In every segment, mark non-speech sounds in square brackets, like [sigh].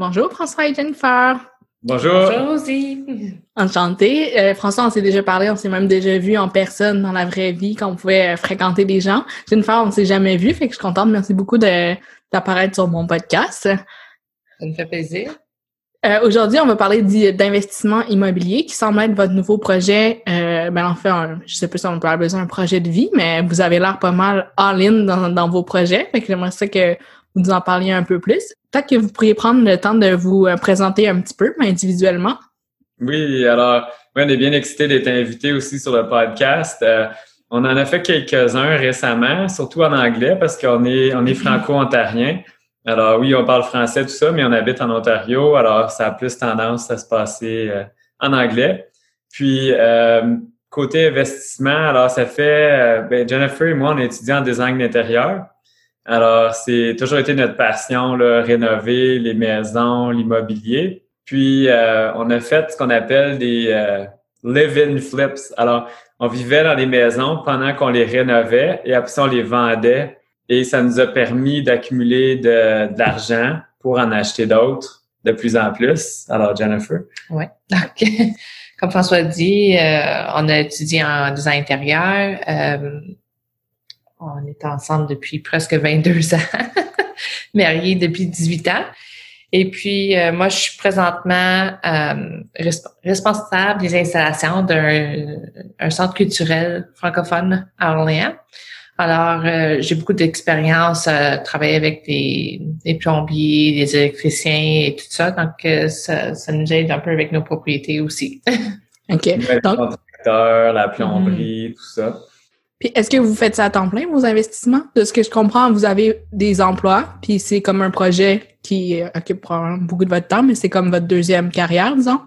Bonjour François et Jennifer. Bonjour. Bonjour Rosie. Enchantée. Euh, François, on s'est déjà parlé, on s'est même déjà vu en personne dans la vraie vie quand on pouvait euh, fréquenter des gens. Jennifer, on s'est jamais vu, fait que je suis contente. Merci beaucoup d'apparaître sur mon podcast. Ça me fait plaisir. Euh, Aujourd'hui, on va parler d'investissement immobilier qui semble être votre nouveau projet. Euh, ben en fait, je sais pas si on peut avoir besoin d'un projet de vie, mais vous avez l'air pas mal all-in dans, dans, vos projets. Fait que j'aimerais ça que vous nous en parliez un peu plus. Peut-être que vous pourriez prendre le temps de vous euh, présenter un petit peu, individuellement. Oui, alors, on est bien excité d'être invité aussi sur le podcast. Euh, on en a fait quelques-uns récemment, surtout en anglais, parce qu'on est, on est franco-ontarien. Alors oui, on parle français, tout ça, mais on habite en Ontario, alors ça a plus tendance à se passer euh, en anglais. Puis, côté investissement, alors ça fait, ben, Jennifer et moi, on est étudiants en design d'intérieur. Alors, c'est toujours été notre passion, là, rénover les maisons, l'immobilier. Puis, euh, on a fait ce qu'on appelle des euh, live-in flips. Alors, on vivait dans les maisons pendant qu'on les rénovait et après ça, on les vendait. Et ça nous a permis d'accumuler de, l'argent pour en acheter d'autres de plus en plus. Alors, Jennifer? Oui. [laughs] Donc, comme François dit, euh, on a étudié en design intérieur. On est ensemble depuis presque 22 ans, [laughs] mariés depuis 18 ans. Et puis, euh, moi, je suis présentement euh, responsable des installations d'un centre culturel francophone à Orléans. Alors, euh, j'ai beaucoup d'expérience à travailler avec des, des, plombiers, des électriciens et tout ça. Donc, ça, ça, nous aide un peu avec nos propriétés aussi. [laughs] OK. Donc, la plomberie, tout ça. Puis est-ce que vous faites ça à temps plein, vos investissements? De ce que je comprends, vous avez des emplois, puis c'est comme un projet qui occupe probablement beaucoup de votre temps, mais c'est comme votre deuxième carrière, disons?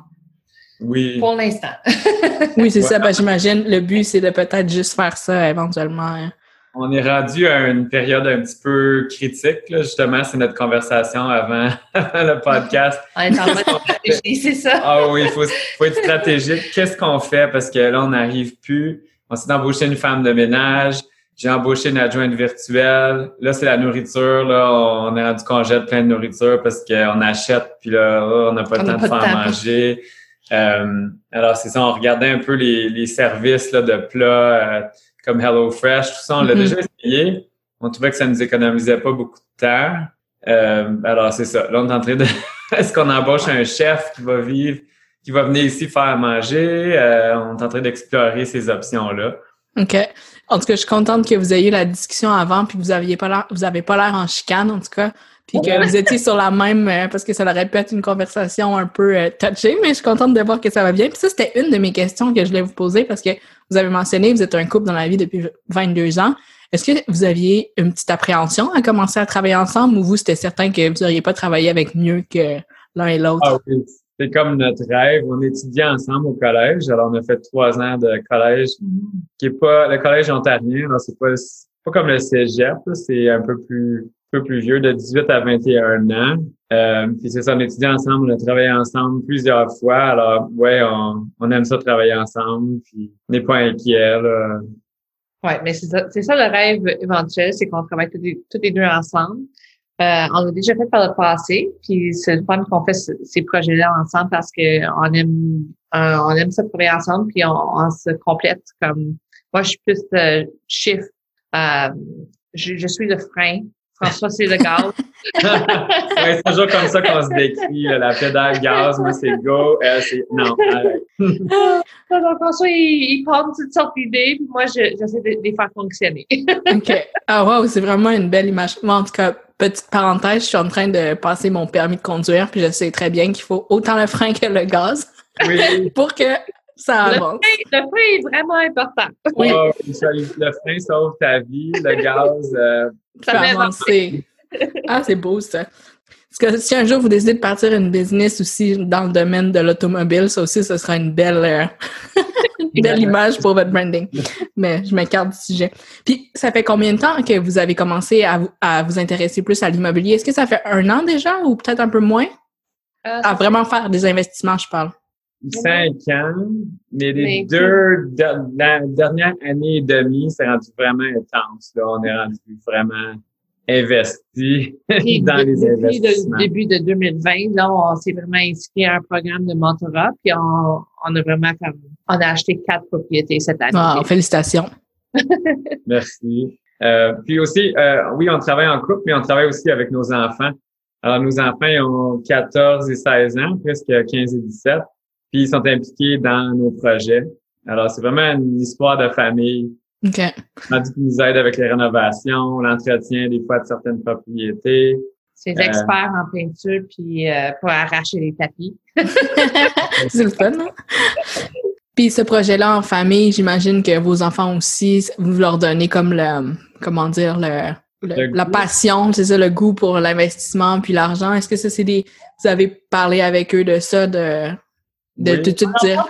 Oui. Pour l'instant. [laughs] oui, c'est ça. Ben, j'imagine le but, c'est de peut-être juste faire ça éventuellement. Hein. On est rendu à une période un petit peu critique, là. justement, c'est notre conversation avant [laughs] le podcast. On est en mode stratégie, c'est ça. Ah oui, il faut, faut être stratégique. Qu'est-ce qu'on fait? Parce que là, on n'arrive plus on s'est embauché une femme de ménage. J'ai embauché une adjointe virtuelle. Là, c'est la nourriture. Là, on est rendu qu'on jette plein de nourriture parce qu'on achète, puis là, oh, on n'a pas le temps de faire manger. Euh, alors, c'est ça, on regardait un peu les, services là, de plats euh, comme HelloFresh, tout ça. On l'a mm-hmm. déjà essayé. On trouvait que ça nous économisait pas beaucoup de temps. Euh, alors, c'est ça. Là, on est en train de... [laughs] Est-ce qu'on embauche un chef qui va vivre qui va venir ici faire manger. Euh, on est en train d'explorer ces options-là. OK. En tout cas, je suis contente que vous ayez eu la discussion avant, puis vous aviez pas l'air, vous avez pas l'air en chicane, en tout cas, puis que vous étiez sur la même, euh, parce que ça aurait pu être une conversation un peu euh, touchée, mais je suis contente de voir que ça va bien. Puis ça, c'était une de mes questions que je voulais vous poser, parce que vous avez mentionné, vous êtes un couple dans la vie depuis 22 ans. Est-ce que vous aviez une petite appréhension à commencer à travailler ensemble, ou vous, c'était certain que vous n'auriez pas travaillé avec mieux que l'un et l'autre? Ah oui, c'est comme notre rêve. On étudiait ensemble au collège. Alors, on a fait trois ans de collège qui est pas le collège ontarien. Alors, c'est pas, pas comme le cégep. C'est un peu plus, peu plus vieux, de 18 à 21 ans. Euh, puis c'est ça, on étudiait ensemble, on a travaillé ensemble plusieurs fois. Alors, ouais, on, on aime ça travailler ensemble. Puis on n'est pas inquiet. Là. Ouais, mais c'est ça, c'est ça le rêve éventuel, c'est qu'on travaille tous les, tous les deux ensemble. Euh, on l'a déjà fait par le passé, puis c'est le fun qu'on fait ces projets-là ensemble parce que on aime euh, on aime ça travailler ensemble, puis on, se complète comme moi je suis plus euh, chiffre. Je, suis le frein. François, c'est le gaz. [laughs] ouais, c'est toujours comme ça qu'on se décrit. la pédale gaz, moi, c'est go. Elle, c'est non. Donc, [laughs] François, il, il prend toutes sortes d'idées, puis moi, j'essaie de, les faire fonctionner. [laughs] OK. Ah, wow, c'est vraiment une belle image. Moi, en tout cas, Petite parenthèse, je suis en train de passer mon permis de conduire, puis je sais très bien qu'il faut autant le frein que le gaz pour que ça avance. Le frein, est vraiment important. Oui. [laughs] Oh, le frein sauve ta vie, le gaz. Euh, ça fait avancer. ah, c'est beau ça. Parce que si un jour vous décidez de partir une business aussi dans le domaine de l'automobile, ça aussi, ce sera une belle, euh, [laughs] belle image pour votre branding. Mais je m'écarte du sujet. Puis, ça fait combien de temps que vous avez commencé à, à vous intéresser plus à l'immobilier? Est-ce que ça fait un an déjà ou peut-être un peu moins? Euh, à vraiment faire des investissements, je parle. Cinq ans, mais les deux, la dernière année et demie, c'est rendu vraiment intense. Là. On est rendu vraiment investi [laughs] dans les investissements. Depuis le début de 2020, là, on s'est vraiment inscrit à un programme de mentorat, puis on, on a vraiment comme, on a acheté quatre propriétés cette année. Wow, félicitations. [laughs] Merci. Euh, puis aussi, euh, oui, on travaille en couple, mais on travaille aussi avec nos enfants. Alors, nos enfants ils ont 14 et 16 ans, presque 15 et 17, puis ils sont impliqués dans nos projets. Alors, c'est vraiment une histoire de famille. OK. On dit qu'ils nous aident avec les rénovations, l'entretien des fois de certaines propriétés. C'est des experts en peinture puis euh, pour arracher les tapis. [laughs] c'est le fun, non? Puis ce projet-là en famille, j'imagine que vos enfants aussi, vous leur donnez comme le, comment dire, le, la passion, c'est ça, le goût pour l'investissement puis l'argent. Est-ce que ça, c'est des, vous avez parlé avec eux de ça, de, de tout de suite dire?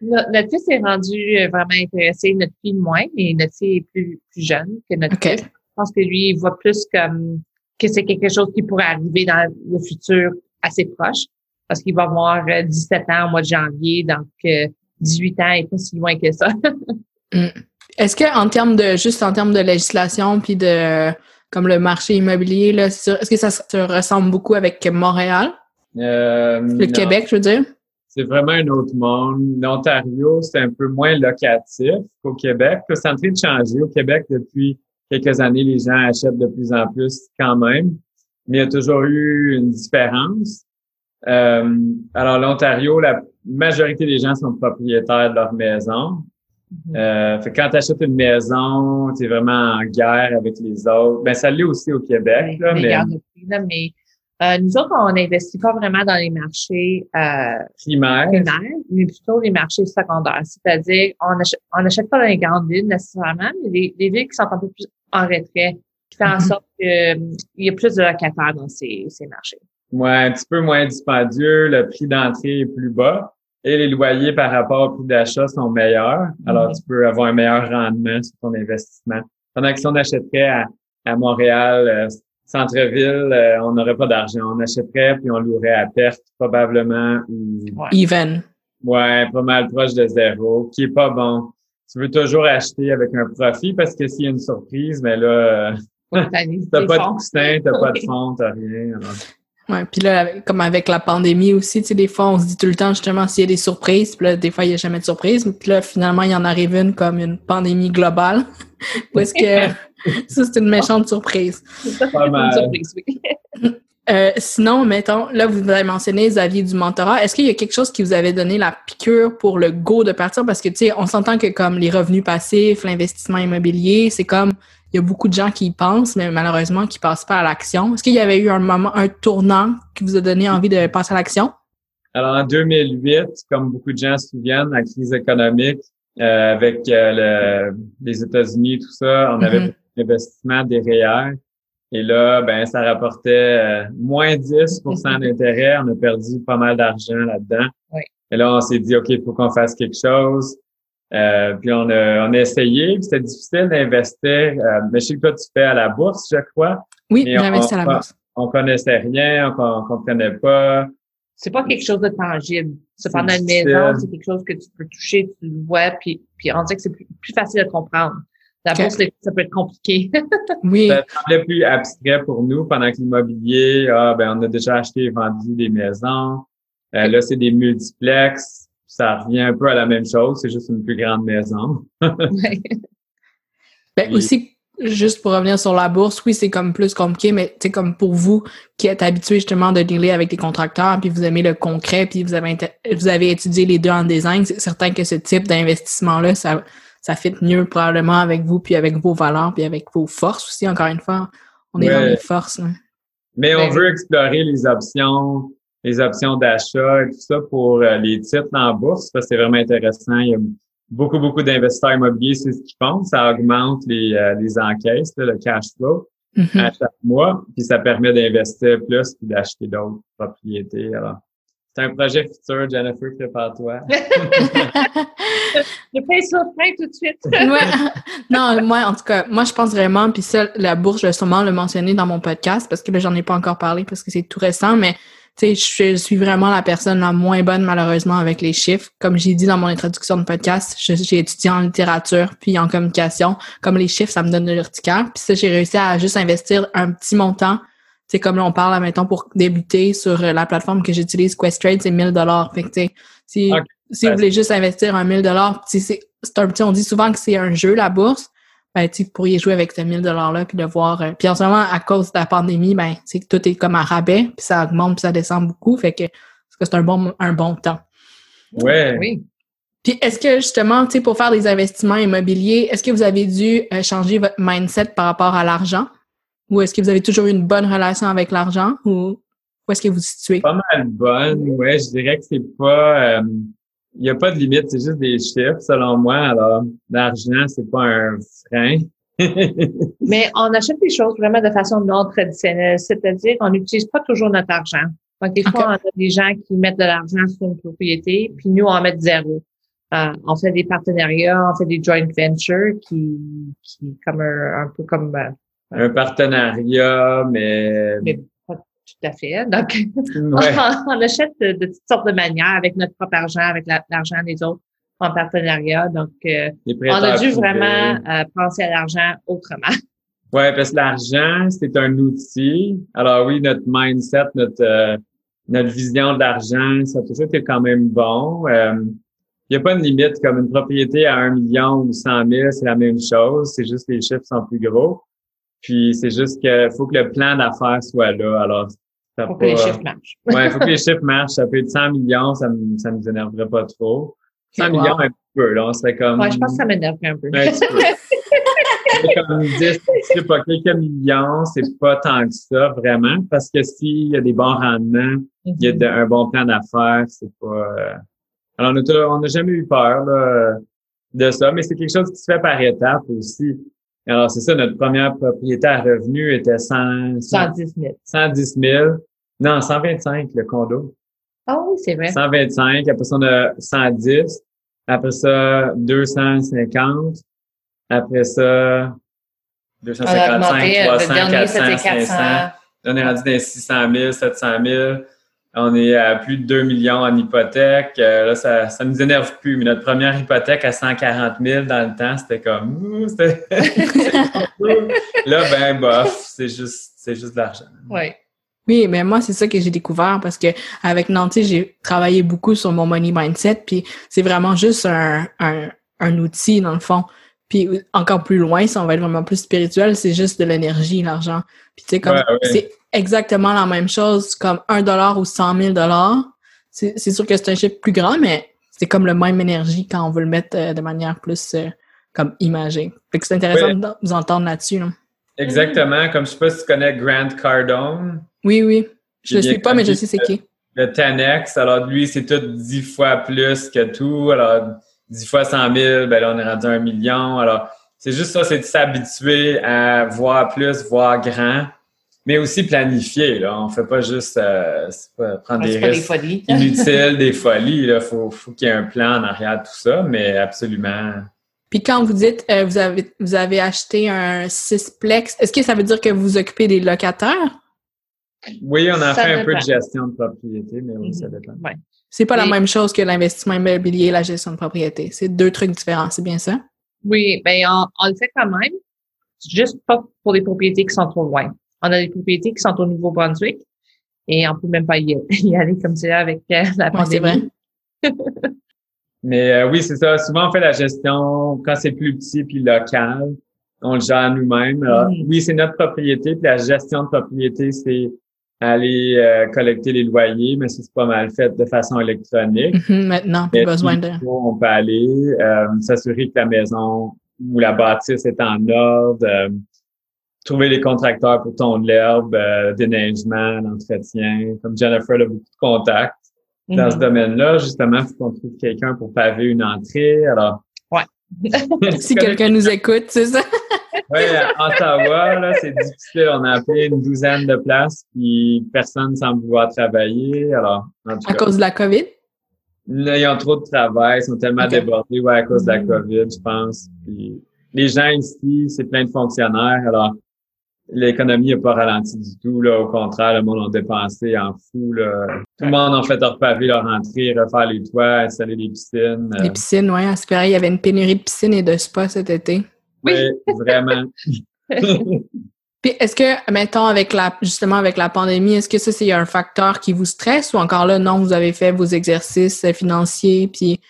notre, fils est rendu euh, vraiment intéressé, notre fille moins, mais notre fille est plus, plus jeune que notre fils. Je pense que lui, il voit plus comme que c'est quelque chose qui pourrait arriver dans le futur assez proche parce qu'il va avoir 17 euh, ans au mois de janvier, donc 18 euh, ans et pas si loin que ça. [laughs] Mm. Est-ce que en termes de juste en termes de législation puis de comme le marché immobilier là, est-ce que ça se ressemble beaucoup avec Montréal, euh, le Québec, je veux dire? C'est vraiment un autre monde. L'Ontario, c'est un peu moins locatif qu'au Québec. C'est en train de changer. Au Québec, depuis quelques années, les gens achètent de plus en plus quand même. Mais il y a toujours eu une différence. Euh, alors, l'Ontario, la majorité des gens sont propriétaires de leur maison. Mm-hmm. Euh, fait quand tu achètes une maison, tu es vraiment en guerre avec les autres. Ben, ça l'est aussi au Québec. Là, mais, mais euh, nous autres, on n'investit pas vraiment dans les marchés euh, primaires. mais plutôt les marchés secondaires. C'est-à-dire, on n'achète pas dans les grandes villes nécessairement, mais des, villes qui sont un peu plus en retrait, qui fait en mm-hmm. sorte qu'il y a plus de locataires dans ces, ces marchés. Ouais, un petit peu moins dispendieux, le prix d'entrée est plus bas et les loyers par rapport au prix d'achat sont meilleurs. Alors, tu peux avoir un meilleur rendement sur ton investissement. Pendant que si on achèterait à, à Montréal, euh, centre-ville, euh, on n'aurait pas d'argent. On achèterait puis on louerait à perte probablement. Even. Ouais, pas mal proche de zéro, qui est pas bon. Tu veux toujours acheter avec un profit parce que s'il y a une surprise, mais là, [laughs] t'as pas de [laughs] coussin, t'as pas de fond, t'as rien. Ouais, puis là, comme avec la pandémie aussi, tu sais, des fois, on se dit tout le temps, justement, s'il y a des surprises, puis là, des fois, il n'y a jamais de surprise, puis là, finalement, il y en arrive une comme une pandémie globale. [laughs] Ou est-ce que [laughs] ça, c'est une méchante surprise? C'est une surprise, oui. [laughs] Euh, sinon, mettons, là, vous avez mentionné, Xavier, du mentorat. Est-ce qu'il y a quelque chose qui vous avait donné la piqûre pour le go de partir? Parce que, tu sais, on s'entend que comme les revenus passifs, l'investissement immobilier, c'est comme il y a beaucoup de gens qui y pensent, mais malheureusement qui passent pas à l'action. Est-ce qu'il y avait eu un moment, un tournant qui vous a donné envie de passer à l'action? Alors, en 2008, comme beaucoup de gens se souviennent, la crise économique euh, avec euh, les États-Unis, tout ça, on avait l'investissement des REER. Et là, ben, ça rapportait euh, moins 10% d'intérêt. On a perdu pas mal d'argent là-dedans. Et là, on s'est dit, OK, il faut qu'on fasse quelque chose. Euh, puis on a, on a essayé, c'était difficile d'investir. Euh, mais je sais que toi, tu fais à la bourse, je crois. Oui, j'investis à la bourse. On connaissait rien, on, on comprenait pas. C'est pas quelque chose de tangible. Cependant, une maison, c'est quelque chose que tu peux toucher, tu le vois, puis, puis on dirait que c'est plus, facile à comprendre. La bourse, ça peut être compliqué. [laughs] oui. Ça semblait plus abstrait pour nous pendant que l'immobilier, ah, ben, on a déjà acheté et vendu des maisons. Euh, là, c'est des multiplex ça revient un peu à la même chose, c'est juste une plus grande maison. [laughs] ben, aussi, juste pour revenir sur la bourse, oui, c'est comme plus compliqué, mais c'est comme pour vous qui êtes habitué justement de dealer avec des contracteurs, puis vous aimez le concret, puis vous avez, vous avez étudié les deux en design, c'est certain que ce type d'investissement-là, ça, ça fit mieux probablement avec vous, puis avec vos valeurs, puis avec vos forces aussi, encore une fois. On est dans les forces. Mais on veut explorer les options les options d'achat et tout ça pour euh, les titres en bourse. Ça, c'est vraiment intéressant. Il y a beaucoup, beaucoup d'investisseurs immobiliers, c'est ce qu'ils font. Ça augmente les, euh, les encaisses, le cash flow mm-hmm. à chaque mois, puis ça permet d'investir plus puis d'acheter d'autres propriétés. Alors, C'est un projet futur, Jennifer, prépare-toi. [laughs] [laughs] je paye sur le frein tout de suite. Non, moi, en tout cas, moi, je pense vraiment, puis ça, la bourse, je vais sûrement le mentionner dans mon podcast parce que là, j'en ai pas encore parlé parce que c'est tout récent, mais tu sais, je suis vraiment la personne la moins bonne, malheureusement, avec les chiffres. Comme j'ai dit dans mon introduction de podcast, j'ai étudié en littérature puis en communication. Comme les chiffres, ça me donne de l'urticaire. Puis ça, j'ai réussi à juste investir un petit montant c'est comme là, on parle, maintenant pour débuter sur euh, la plateforme que j'utilise, Questrade, c'est 1000 dollars. Fait que, si, si vous voulez juste investir un 1000 dollars, c'est un petit, on dit souvent que c'est un jeu, la bourse. Ben, vous pourriez jouer avec ces 1000 dollars-là puis de voir. Euh, puis en ce moment, à cause de la pandémie, ben, c'est que tout est comme à rabais, puis ça augmente, puis ça descend beaucoup. Fait que c'est un bon, un bon temps. Ouais. Oui. Puis est-ce que justement, tu sais, pour faire des investissements immobiliers, est-ce que vous avez dû euh, changer votre mindset par rapport à l'argent? Ou est-ce que vous avez toujours eu une bonne relation avec l'argent? Ou où est-ce que vous vous situez? Pas mal bonne, ouais. Je dirais que c'est pas... Il n'y a pas de limite, c'est juste des chiffres, selon moi. Alors, l'argent, c'est pas un frein. [laughs] Mais on achète des choses vraiment de façon non traditionnelle, c'est-à-dire on n'utilise pas toujours notre argent. Donc, des fois, on a des gens qui mettent de l'argent sur une propriété, puis nous, on met zéro. Euh, on fait des partenariats, on fait des joint ventures qui, qui comme un, un peu comme euh, un partenariat, mais... tout à fait. Donc, [laughs] on, achète de, toutes sortes de manières avec notre propre argent, avec l'argent des autres en partenariat. Donc, euh, on a dû vraiment euh, penser à l'argent autrement. [laughs] Ouais, parce que l'argent, c'est un outil. Alors oui, notre mindset, notre euh, notre vision de l'argent, ça a toujours été quand même bon. Il n'y a pas de limite, comme une propriété à un million ou cent mille, c'est la même chose. C'est juste que les chiffres sont plus gros. Puis c'est juste qu'il faut que le plan d'affaires soit là. Alors, ça faut que les chiffres marchent. [laughs] ouais, il faut que les chiffres marchent. Ça peut être 100 millions, ça me, ça nous énerverait pas trop. 100 millions, un peu, là. On serait comme. Ouais, je pense que ça m'énerverait un peu. Un petit peu. comme 10, je sais pas, quelques millions, c'est pas tant que ça, vraiment. Parce que s'il y a des bons rendements, il y a mm-hmm. un bon plan d'affaires, c'est pas, euh, alors, on n'a jamais eu peur, là, de ça, mais c'est quelque chose qui se fait par étapes aussi. Alors, c'est ça, notre première propriété à revenu était 100, 110 000. 110 000. Non, 125, le condo. Ah oui, c'est vrai. 125. Après ça, on a 110. Après ça, 250. Après ça, 255, 300, 400, 500. Là, on est rendu dans 600 000, 700 000. On est à plus de 2 millions en hypothèque. Euh, là, ça, ça nous énerve plus. Mais notre première hypothèque à 140 000 dans le temps, c'était comme, [laughs] là, ben, bof, c'est juste, c'est juste de l'argent. Oui. Oui, mais moi, c'est ça que j'ai découvert parce que avec Nancy, j'ai travaillé beaucoup sur mon money mindset, puis c'est vraiment juste un, un, un outil, dans le fond. Puis encore plus loin, si on va être vraiment plus spirituel, c'est juste de l'énergie, l'argent. Puis tu sais, comme c'est exactement la même chose comme un dollar ou cent mille dollars. C'est sûr que c'est un chiffre plus grand, mais c'est comme le même énergie quand on veut le mettre euh, de manière plus euh, comme imagée. Fait que c'est intéressant de vous entendre là-dessus. Exactement. Comme je sais pas si tu connais Grant Cardone. Oui, oui. Je le suis pas, mais je sais c'est qui. Le 10X, alors lui, c'est tout dix fois plus que tout. Alors, 10 fois 100 000, ben là, on est rendu à un million. Alors, c'est juste ça, c'est de s'habituer à voir plus, voir grand, mais aussi planifier. Là. On fait pas juste euh, prendre des risques [laughs] inutiles, des folies. Il faut, faut qu'il y ait un plan en arrière de tout ça, mais absolument. Puis quand vous dites euh, vous avez vous avez acheté un sixplex, est-ce que ça veut dire que vous occupez des locataires? Oui, on a fait un peu de gestion de propriété, mais oui, ça mhm. dépend. Ouais. C'est pas la même chose que l'investissement immobilier et la gestion de propriété. C'est deux trucs différents, c'est bien ça? Oui, ben on, le fait quand même, juste pas pour les propriétés qui sont trop loin. On a des propriétés qui sont au Nouveau-Brunswick et on peut même pas y, [laughs] aller comme c'est avec euh, la pandémie. vrai. [laughs] Mais euh, oui, c'est ça. Souvent, on fait la gestion quand c'est plus petit puis local. On le gère nous-mêmes. Mm. Oui, c'est notre propriété. Puis la gestion de propriété, c'est aller euh, collecter les loyers, mais c'est pas mal fait de façon électronique. Mhm, maintenant, plus besoin de... On peut aller euh, s'assurer que la maison ou la bâtisse est en ordre, euh, trouver les contracteurs pour ton l'herbe, déneigement, l'entretien. Comme Jennifer a beaucoup de contacts dans ce mhm. domaine-là, justement, il faut qu'on trouve quelqu'un pour paver une entrée. Alors. [laughs] si quelqu'un nous écoute, c'est ça. [laughs] Oui, Ottawa, là, c'est difficile. On a appelé une douzaine de places, puis personne ne semble vouloir travailler. Alors, à cause de la COVID? Là, ils ont trop de travail, ils sont tellement débordés, ouais, à cause de la mm. COVID, je pense. Puis, les gens ici, c'est plein de fonctionnaires. Alors, l'économie n'a pas ralenti du tout. Là. Au contraire, le monde a dépensé en fou. Là. Tout le monde a fait repaver leur entrée, refaire les toits, installer les piscines. Les piscines, oui. C'est pareil, il y avait une pénurie de piscines et de spas cet été. Oui, [laughs] vraiment. [laughs] Puis est-ce que, mettons, avec la, justement avec la pandémie, est-ce que ça, c'est un facteur qui vous stresse ou encore là, non, vous avez fait vos exercices financiers puis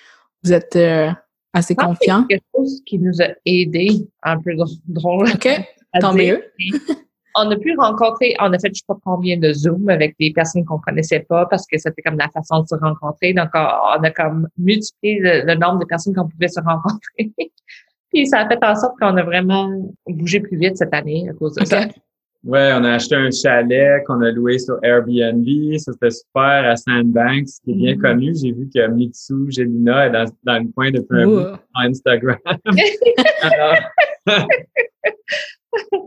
vous êtes euh, assez confiant? C'est quelque chose qui nous a aidés, un peu drôle. OK, tant mieux. [laughs] on a pu rencontrer, on a fait je sais pas combien de Zoom avec des personnes qu'on connaissait pas parce que c'était comme la façon de se rencontrer. Donc, on, a comme multiplié le nombre de personnes qu'on pouvait se rencontrer. [laughs] Puis ça a fait en sorte qu'on a vraiment bougé plus vite cette année à cause de ça. Ouais, on a acheté un chalet qu'on a loué sur Airbnb. Ça, c'était super à Sandbanks, qui est bien mm-hmm. connu. J'ai vu que Mitsu Gelina est dans, dans le coin depuis un bout Instagram. [laughs]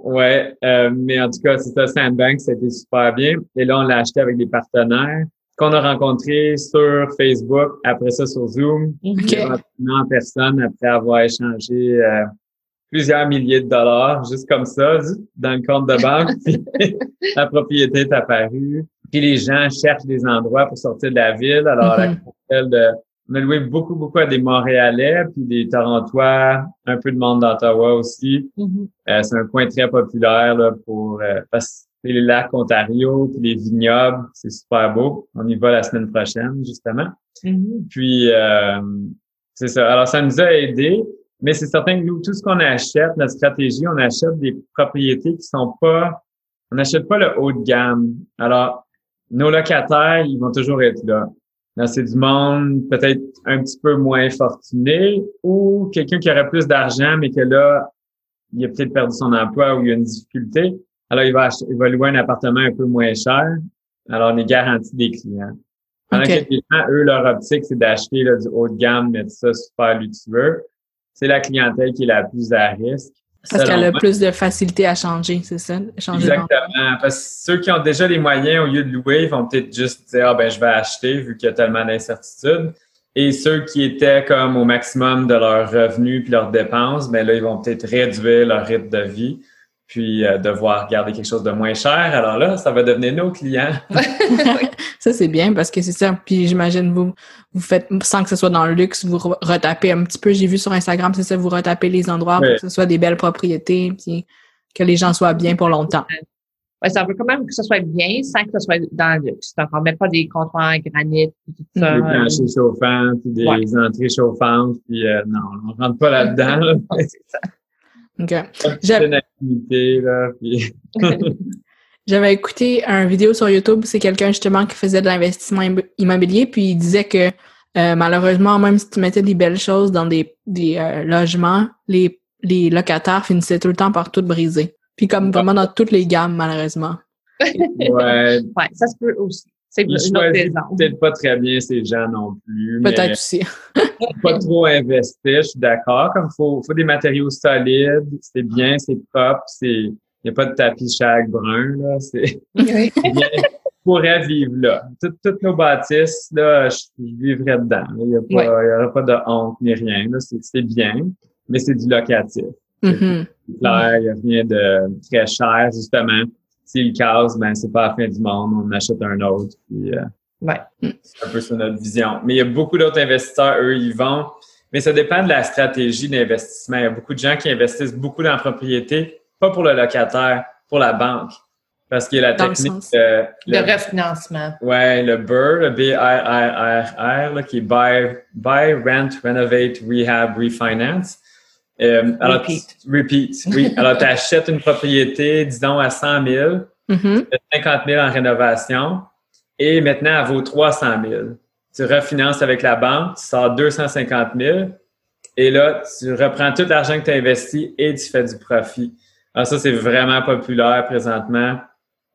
ouais, euh, mais en tout cas, c'est ça, a été super bien. Et là, on l'a acheté avec des partenaires qu'on a rencontré sur Facebook, après ça sur Zoom, en personne après avoir échangé euh, plusieurs milliers de dollars, juste comme ça, dans le compte de banque. [laughs] la propriété est apparue. Puis les gens cherchent des endroits pour sortir de la ville. Alors, mm-hmm. de, on a loué beaucoup, beaucoup à des Montréalais, puis des Torontois, un peu de monde d'Ottawa aussi. Mm-hmm. Euh, c'est un coin très populaire là, pour euh, les lacs Ontario, puis les vignobles, c'est super beau. On y va la semaine prochaine, justement. Mm-hmm. Puis, euh, c'est ça. Alors, ça nous a aidés, mais c'est certain que nous, tout ce qu'on achète, notre stratégie, on achète des propriétés qui sont pas, on n'achète pas le haut de gamme. Alors, nos locataires, ils vont toujours être là. C'est du monde peut-être un petit peu moins fortuné ou quelqu'un qui aurait plus d'argent, mais que là, il a peut-être perdu son emploi ou il y a une difficulté. Alors, il va, il va louer un appartement un peu moins cher. Alors, on est garanti des clients. Pendant que les gens, eux, leur optique, c'est d'acheter du haut de gamme, mais ça super luxueux. C'est la clientèle qui est la plus à risque. Parce qu'elle a plus de facilité à changer, c'est ça? Exactement. Parce que ceux qui ont déjà les moyens, au lieu de louer, ils vont peut-être juste dire, ah ben, je vais acheter vu qu'il y a tellement d'incertitudes. Et ceux qui étaient comme au maximum de leurs revenus puis leurs dépenses, ben là, ils vont peut-être réduire leur rythme de vie puis euh, devoir garder quelque chose de moins cher. Alors là, ça va devenir nos clients. [laughs] ça, c'est bien parce que c'est ça. Puis j'imagine, vous, vous faites, sans que ce soit dans le luxe, vous retapez un petit peu. J'ai vu sur Instagram, c'est ça, vous retapez les endroits pour que ce soit des belles propriétés, puis que les gens soient bien pour longtemps. Ouais, ça veut quand même que ce soit bien sans que ce soit dans le luxe. Donc, on met pas des comptoirs en granit, puis tout ça. Des planchers chauffants, puis des entrées chauffantes, puis euh, non, on rentre pas là-dedans. [laughs] c'est ça. [laughs] J'avais écouté un vidéo sur YouTube, c'est quelqu'un justement qui faisait de l'investissement immobilier, puis il disait que euh, malheureusement, même si tu mettais des belles choses dans des, des euh, logements, les, les locataires finissaient tout le temps par tout briser. Puis comme vraiment dans toutes les gammes, malheureusement. Ouais. ouais, ça se peut aussi. C'est peut-être pas très bien ces gens non plus. Peut-être aussi. [laughs] pas trop investir, je suis d'accord. Comme faut, faut des matériaux solides, c'est bien, c'est propre, c'est, il n'y a pas de tapis chaque brun, là. C'est, [laughs] pourrait vivre là. toutes nos bâtisses, là, je, vivrais dedans. Il n'y aura pas de honte ni rien, là. C'est, bien, mais c'est du locatif. Mm-hmm. il n'y a rien de très cher, justement s'il casse, ben c'est pas la fin du monde, on achète un autre. Puis, euh, ouais. C'est un peu ça notre vision. Mais il y a beaucoup d'autres investisseurs, eux, ils vont. Mais ça dépend de la stratégie d'investissement. Il y a beaucoup de gens qui investissent beaucoup dans la propriété, pas pour le locataire, pour la banque. Parce qu'il y a la technique de, le, refinancement. Ouais, le BRR, le B-I-R-R, qui est buy, buy, rent, renovate, rehab, refinance. Euh, alors, repeat. repeat, oui. [laughs] alors, tu achètes une propriété, disons, à 100 000, mm 50 000 en rénovation, et maintenant, elle vaut 300 000. Tu refinances avec la banque, tu sors 250 000, et là, tu reprends tout l'argent que tu as investi et tu fais du profit. Alors, ça, c'est vraiment populaire présentement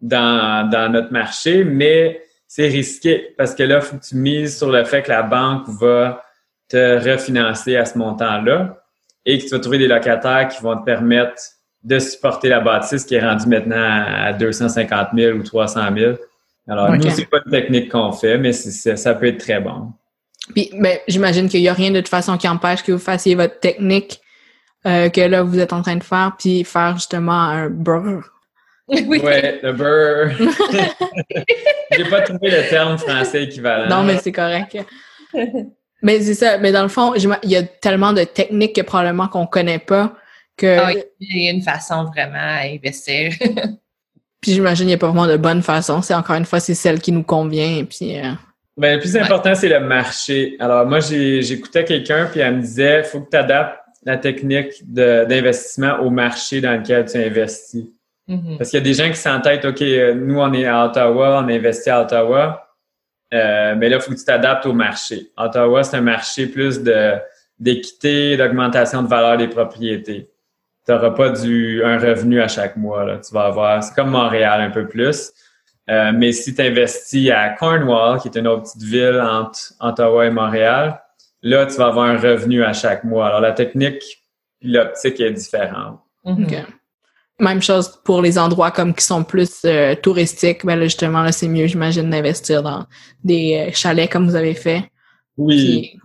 dans, dans notre marché, mais c'est risqué parce que là, il faut que tu mises sur le fait que la banque va te refinancer à ce montant-là et que tu vas trouver des locataires qui vont te permettre de supporter la bâtisse qui est rendue maintenant à 250 000 ou 300 000. Alors, nous, c'est pas une technique qu'on fait, mais ça peut être très bon. Puis, ben, j'imagine qu'il n'y a rien de toute façon qui empêche que vous fassiez votre technique euh, que là, vous êtes en train de faire, puis faire justement un beurre. [laughs] Oui, ouais, le beurre. [laughs] J'ai pas trouvé le terme français équivalent. Non, mais c'est correct. [laughs] mais c'est ça. Mais dans le fond, il y a tellement de techniques que probablement qu'on connaît pas que. Ah, il y a une façon vraiment à investir. [laughs] puis j'imagine qu'il n'y a pas vraiment de bonne façon. C'est encore une fois, c'est celle qui nous convient. Et puis. Euh, ben, le plus important, c'est le marché. Alors, moi, j'écoutais quelqu'un, puis elle me disait, il faut que tu adaptes la technique d'investissement au marché dans lequel tu investis. Mm-hmm. Parce qu'il y a des gens qui s'entêtent, OK, euh, nous, on est à Ottawa, on investit à Ottawa, euh, mais là, il faut que tu t'adaptes au marché. Ottawa, c'est un marché plus d'équité, d'augmentation de valeur des propriétés. Tu n'auras pas du, un revenu à chaque mois. Là. Tu vas avoir, c'est comme Montréal un peu plus. Euh, mais si tu investis à Cornwall, qui est une autre petite ville entre Ottawa et Montréal, là, tu vas avoir un revenu à chaque mois. Alors, la technique l'optique est différente. Mm-hmm. Même chose pour les endroits comme qui sont plus euh, touristiques. Ben là, justement, là, c'est mieux, j'imagine, d'investir dans des euh, chalets comme vous avez fait. Oui.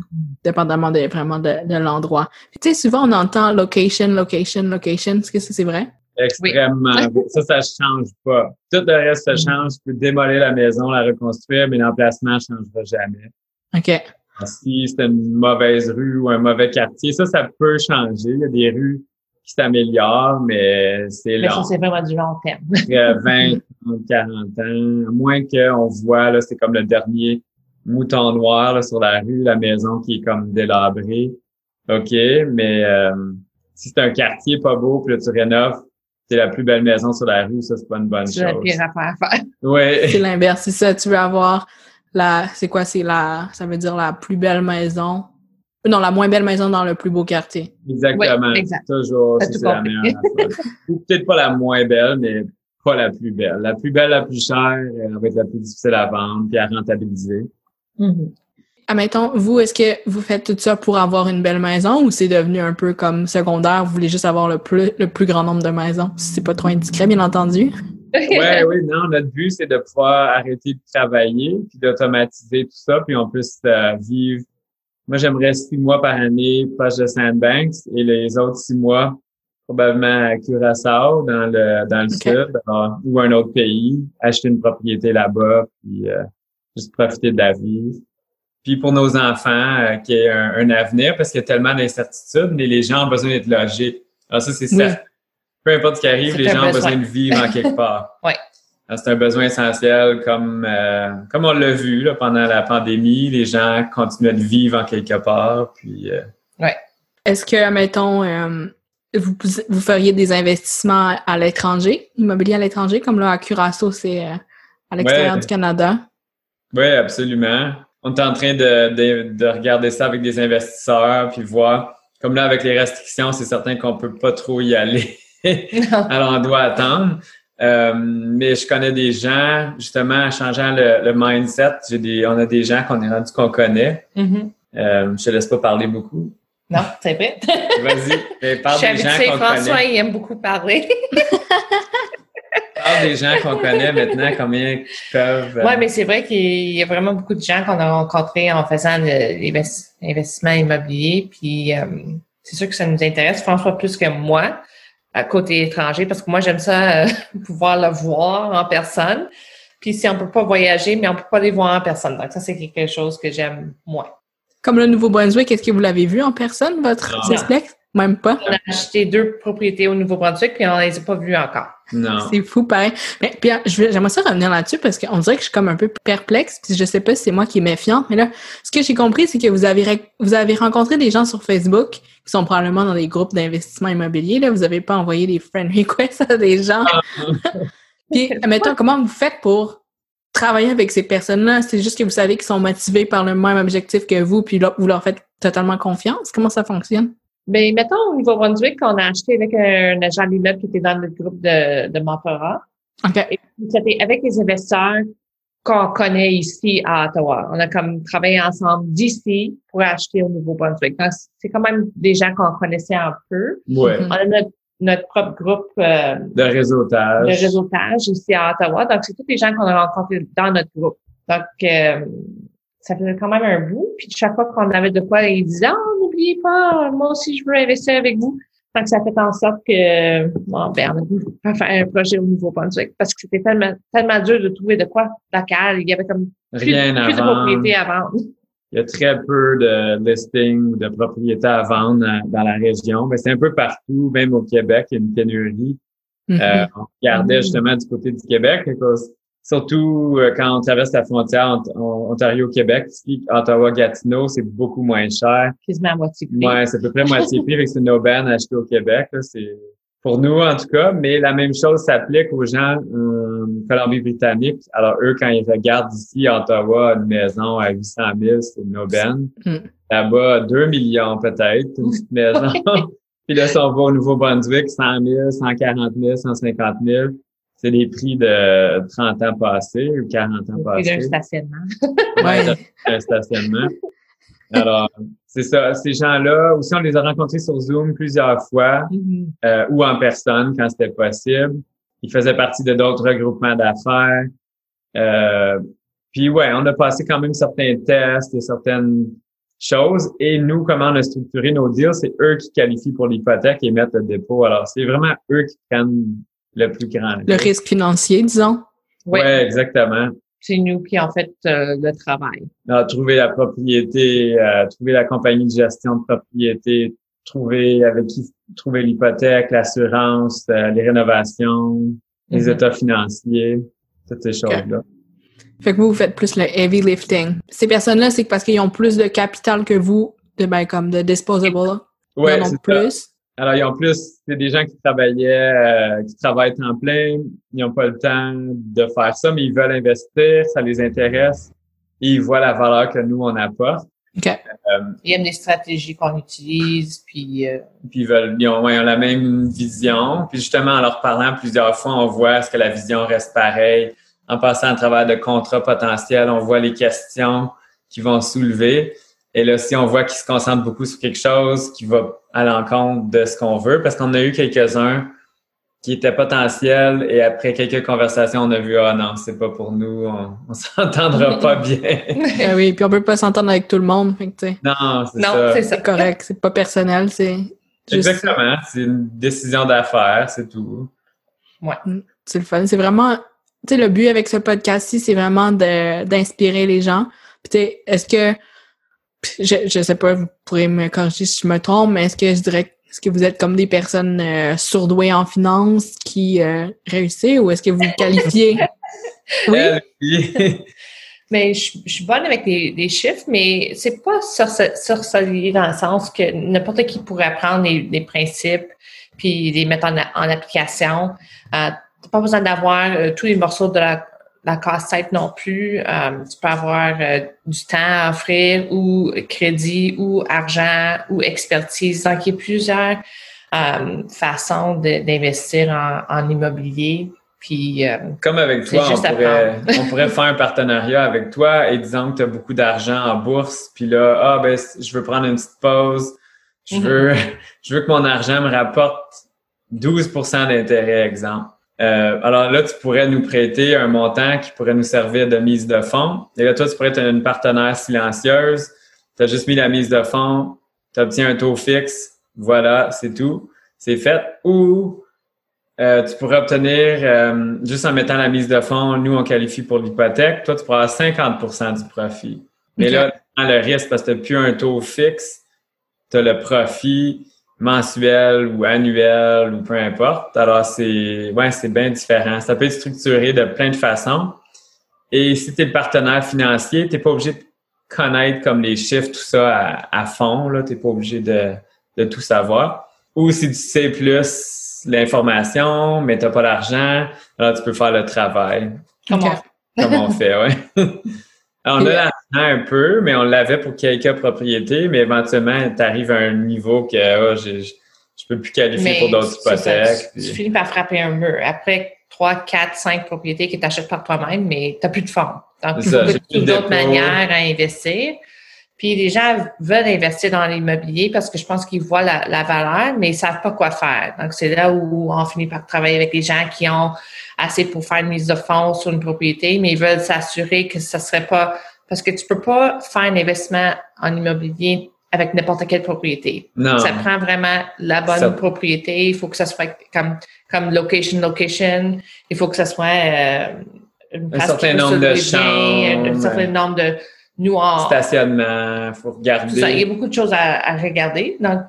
dépendamment de, vraiment de, de l'endroit. Tu sais, souvent, on entend location, location, location. Est-ce que ça, c'est vrai? Extrêmement. Ça, ça change pas. Tout le reste, ça change. Tu peux démolir la maison, la reconstruire, mais l'emplacement ne changera jamais. OK. Si c'est une mauvaise rue ou un mauvais quartier, ça, ça peut changer. Il y a des rues qui s'améliorent, mais c'est long. Mais ça, c'est vraiment du long terme. 20, 30, 40 ans. À moins qu'on voit, là, c'est comme le dernier mouton noir là, sur la rue, la maison qui est comme délabrée. OK, mais euh, si c'est un quartier pas beau, puis là, tu rénoves, c'est la plus belle maison sur la rue, ça, c'est pas une bonne chose. C'est la pire affaire à faire. [laughs] Oui. C'est l'inverse, c'est ça. Tu veux avoir la, c'est quoi, c'est la, ça veut dire la plus belle maison. Non, la moins belle maison dans le plus beau quartier. Exactement. Toujours, c'est la meilleure [laughs] Peut-être pas la moins belle, mais pas la plus belle. La plus belle, la plus chère, elle va être la plus difficile à vendre puis à rentabiliser. Mm Admettons, vous, est-ce que vous faites tout ça pour avoir une belle maison ou c'est devenu un peu comme secondaire, vous voulez juste avoir le plus, le plus grand nombre de maisons? Si c'est pas trop indiscret, bien entendu. [laughs] oui, oui, non, notre but, c'est de pouvoir arrêter de travailler puis d'automatiser tout ça, puis on puisse euh, vivre. Moi, j'aimerais six mois par année proche de Sandbanks et les autres six mois probablement à Curaçao, dans le dans le sud, ou un autre pays, acheter une propriété là-bas, puis euh, juste profiter de la vie. Puis pour nos enfants, euh, qui est un, avenir, parce qu'il y a tellement d'incertitudes, mais les gens ont besoin d'être logés. Alors ça, c'est ça. Peu importe ce qui arrive, les gens ont besoin de vivre en quelque part. [laughs] oui. C'est un besoin essentiel, comme euh, comme on l'a vu là, pendant la pandémie, les gens continuent de vivre en quelque part. Puis, euh, ouais. Est-ce que, mettons, vous, vous feriez des investissements à l'étranger, immobilier à l'étranger, comme là à Curaçao, c'est à l'extérieur du Canada? Oui, absolument. On est en train de, de, de, regarder ça avec des investisseurs, puis voir. Comme là, avec les restrictions, c'est certain qu'on peut pas trop y aller. [laughs] Alors, on doit attendre. Euh, mais je connais des gens, justement, en changeant le, le mindset, j'ai des, on a des gens qu'on est rendu qu'on connaît. Mm-hmm. euh, je te laisse pas parler beaucoup. Non, c'est vrai. [laughs] Vas-y, parle des gens qu'on connaît. François, il aime beaucoup parler. des gens qu'on connaît maintenant, combien qui peuvent. Euh, oui, mais c'est vrai qu'il y a vraiment beaucoup de gens qu'on a rencontrés en faisant l'investissement immobilier. Puis c'est sûr que ça nous intéresse, François, plus que moi, à côté étranger, parce que moi, j'aime ça euh, [laughs] pouvoir le voir en personne. Puis si on peut pas voyager, mais on peut pas les voir en personne. Donc ça, c'est quelque chose que j'aime moins. Comme le Nouveau-Brunswick, est-ce que vous l'avez vu en personne, votre complexe? Même pas? On a acheté deux propriétés au Nouveau-Brunswick, puis on les a pas vues encore. Non. C'est fou, pareil. Mais puis j'aimerais ça revenir là-dessus parce qu'on dirait que je suis comme un peu perplexe, puis je sais pas si c'est moi qui est méfiante, mais là, ce que j'ai compris, c'est que vous avez vous avez rencontré des gens sur Facebook qui sont probablement dans des groupes d'investissement immobilier. Là, vous avez pas envoyé des friend requests [laughs] à des gens. Ah. [laughs] puis, [laughs] mettons, comment vous faites pour travailler avec ces personnes-là? C'est juste que vous savez qu'ils sont motivés par le même objectif que vous, puis là, vous leur faites totalement confiance? Comment ça fonctionne? Ben, mettons, au Nouveau-Brunswick, on a acheté avec un agent d'immeuble qui était dans le groupe de, de mentorat. Okay. C'était avec les investisseurs qu'on connaît ici à Ottawa. On a comme travaillé ensemble d'ici pour acheter au Nouveau-Brunswick. Donc, c'est quand même des gens qu'on connaissait un peu. Ouais. On a notre notre propre groupe euh, de réseautage. De réseautage ici à Ottawa. Donc, c'est tous les gens qu'on a rencontrés dans notre groupe. Donc, euh, ça faisait quand même un bout. Puis chaque fois qu'on avait de quoi, ils disaient, oh, n'oubliez pas, moi aussi, je veux investir avec vous. Donc, ça fait en sorte que, bon, ben, on a faire un projet au Nouveau-Brunswick parce que c'était tellement, tellement dur de trouver de quoi local. Il y avait comme Rien plus, plus de propriétés à vendre. Il y a très peu de listings de propriétés à vendre dans la région. Mais c'est un peu partout, même au Québec, il y a une pénurie. Mhm. Euh, on regardait Mhm. justement du côté du Québec, à cause- surtout euh, quand on traverse la frontière ont- ont- Ontario-Québec, Ottawa-Gatineau, c'est beaucoup moins cher. Quasiment à moitié prix. Ouais, c'est à peu près moitié prix avec une aubaine achetée au Québec. là, C'est pour nous en tout cas, mais la même chose s'applique aux gens en Colombie-Britannique. Alors eux, quand ils regardent ici à Ottawa une maison à 800 000, c'est une aubaine. Mm. Là-bas, 2 millions peut-être, une petite maison. [laughs] Puis là, si on va au Nouveau-Brunswick, 100 000, 140 000, 150 000, c'est des prix de 30 ans passés ou 40 ans Et d'un passés stationnement. Ouais. un stationnement. Alors, c'est ça. Ces gens-là, aussi, on les a rencontrés sur Zoom plusieurs fois Mhm. euh, ou en personne quand c'était possible. Ils faisaient partie de d'autres regroupements d'affaires. Euh, puis ouais, on a passé quand même certains tests et certaines choses. Et nous, comment on a structuré nos deals, c'est eux qui qualifient pour l'hypothèque et mettent le dépôt. Alors, c'est vraiment eux qui prennent le plus grand. Le risque financier, disons. Oui, Ouais, exactement. c'est nous qui en fait euh, le travail. Trouver la propriété, euh, trouver la compagnie de gestion de propriété, trouver avec qui trouver l'hypothèque, l'assurance, euh, les rénovations, les Mhm. états financiers, toutes ces choses-là. Fait que vous, vous faites plus le heavy lifting. Ces personnes-là, c'est parce qu'ils ont plus de capital que vous, de ben, comme de disposable. ont c'est ça. Alors, ils ont plus, c'est des gens qui travaillaient, euh, qui travaillent temps plein, ils n'ont pas le temps de faire ça, mais ils veulent investir, ça les intéresse, et ils voient la valeur que nous, on apporte. OK. Euh, Il y a des stratégies qu'on utilise, puis euh, puis ils, veulent, ils, ont, ouais, ils ont la même vision. Puis justement, en leur parlant plusieurs fois, on voit est-ce que la vision reste pareille. En passant à travers de contrats potentiels, on voit les questions qui vont soulever. Et là, si on voit qu'ils se concentrent beaucoup sur quelque chose qui va à l'encontre de ce qu'on veut, parce qu'on a eu quelques-uns qui étaient potentiels et après quelques conversations, on a vu, ah non, c'est pas pour nous, on, on [laughs] s'entendra pas bien. Ah [laughs] oui, puis on peut pas s'entendre avec tout le monde. Fait que, non, c'est non, ça. c'est ça. c'est correct. C'est pas personnel, c'est juste... Exactement. C'est une décision d'affaires, c'est tout. C'est le fun. C'est vraiment... Tu sais, le but avec ce podcast-ci, c'est vraiment de- d'inspirer les gens. Puis, tu sais, est-ce que... Je, je sais pas, vous pourrez me corriger si je me trompe, mais est-ce que je dirais... Est-ce que vous êtes comme des personnes euh, surdouées en finance qui euh, réussissent ou est-ce que vous vous qualifiez? [laughs] Oui. Elle, oui. [laughs] Mais je, je suis bonne avec les, les chiffres, mais c'est pas sorce- sorcellerie dans le sens que n'importe qui pourrait prendre les, les principes puis les mettre en, en application. Euh, t'as pas besoin d'avoir euh, tous les morceaux de la, la casse-tête non plus. Euh, tu peux avoir euh, du temps à offrir ou crédit ou argent ou expertise. Donc, il y a plusieurs euh, façons de- d'investir en, en immobilier. Puis, euh, Comme avec toi, on pourrait, [laughs] on pourrait faire un partenariat avec toi et disons que tu as beaucoup d'argent en bourse, puis là, ah ben je veux prendre une petite pause, je Mhm. veux, [laughs] je veux que mon argent me rapporte 12% d'intérêt, exemple. Euh, alors là, tu pourrais nous prêter un montant qui pourrait nous servir de mise de fonds. Et là, toi, tu pourrais être une partenaire silencieuse. Tu as juste mis la mise de fonds, tu obtiens un taux fixe, voilà, c'est tout, c'est fait. Ou euh, tu pourrais obtenir, euh, juste en mettant la mise de fonds, nous, on qualifie pour l'hypothèque. Toi, tu pourras avoir 50% du profit. Mais là, tu prends le risque parce que tu n'as plus un taux fixe. Tu as le profit mensuel ou annuel ou peu importe. Alors, c'est ouais, c'est bien différent. Ça peut être structuré de plein de façons. Et si tu es le partenaire financier, tu n'es pas obligé de connaître comme les chiffres, tout ça à, à fond. Tu n'es pas obligé de, de tout savoir. Ou si tu sais plus l'information, mais tu n'as pas l'argent, alors tu peux faire le travail comment Ok. comme on fait, ouais. [laughs] Alors, on a l'argent un peu, mais on l'avait pour quelques propriétés, mais éventuellement, tu arrives à un niveau que oh, je je peux plus qualifier pour d'autres ça, hypothèques. tu, tu puis- finis par frapper un mur. Après trois, quatre, cinq propriétés que tu achètes par toi-même, mais tu n'as plus de fonds. Donc, tu trouves d'autres manières à investir. Puis les gens veulent investir dans l'immobilier parce que je pense qu'ils voient la, la, valeur, mais ils savent pas quoi faire. Donc, c'est là où on finit par travailler avec des gens qui ont assez pour faire une mise de fonds sur une propriété, mais ils veulent s'assurer que ça serait pas... Parce que tu peux pas faire un investissement en immobilier avec n'importe quelle propriété. Non. Ça prend vraiment la bonne Ça- propriété. Il faut que ça soit comme, comme location, location. Il faut que ça soit euh, une place certain nombre de bien, un chambres, certain nombre de nuances. Stationnement, faut Tout ça. Il y a regarder. beaucoup de choses à, à regarder. Donc,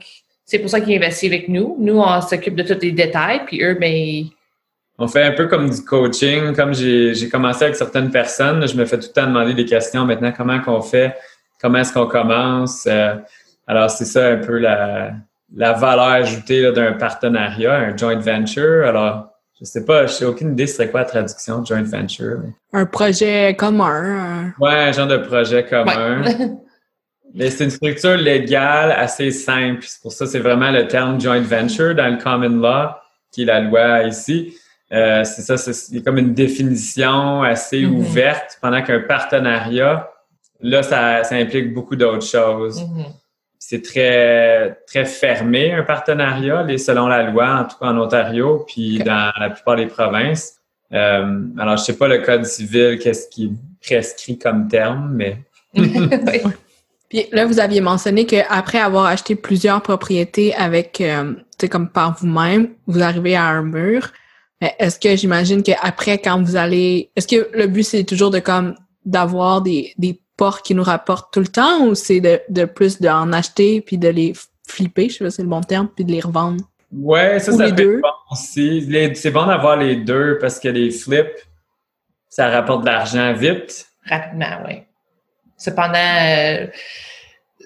c'est pour ça qu'ils investissent avec nous. Nous, on s'occupe de tous les détails, puis eux, ben, ils- On fait un peu comme du coaching. Comme j'ai commencé avec certaines personnes, je me fais tout le temps demander des questions. Maintenant, comment qu'on fait? Comment est-ce qu'on commence? Euh, alors, c'est ça un peu la, la valeur ajoutée là, d'un partenariat, un joint venture. Alors, je sais pas, je n'ai aucune idée c'est quoi la traduction de joint venture. mais- Un projet commun. Ouais, un genre de projet commun. ouais. [laughs] Mais c'est une structure légale assez simple. C'est pour ça c'est vraiment le terme joint venture dans le common law, qui est la loi ici. Euh, c'est ça, c'est il y a comme une définition assez Mhm. ouverte, pendant qu'un partenariat, là, ça, ça implique beaucoup d'autres choses. Mhm. C'est très très fermé un partenariat, les, selon la loi, en tout cas en Ontario, puis dans la plupart des provinces. Euh, alors, je sais pas le code civil, qu'est-ce qui prescrit comme terme, mais [laughs] Oui. Puis là, vous aviez mentionné qu'après avoir acheté plusieurs propriétés avec, euh, tu sais, comme par vous-même, vous arrivez à un mur. Mais Est-ce que j'imagine qu'après, quand vous allez, est-ce que le but c'est toujours de comme d'avoir des, des ports qui nous rapportent tout le temps ou c'est de, de plus d'en acheter puis de les flipper, je sais pas si c'est le bon terme, puis de les revendre? Ouais, ça, Ou ça les peut deux. être bon aussi. Les- C'est bon d'avoir les deux parce que les flips, ça rapporte de l'argent vite. Rapidement, oui. Cependant, euh,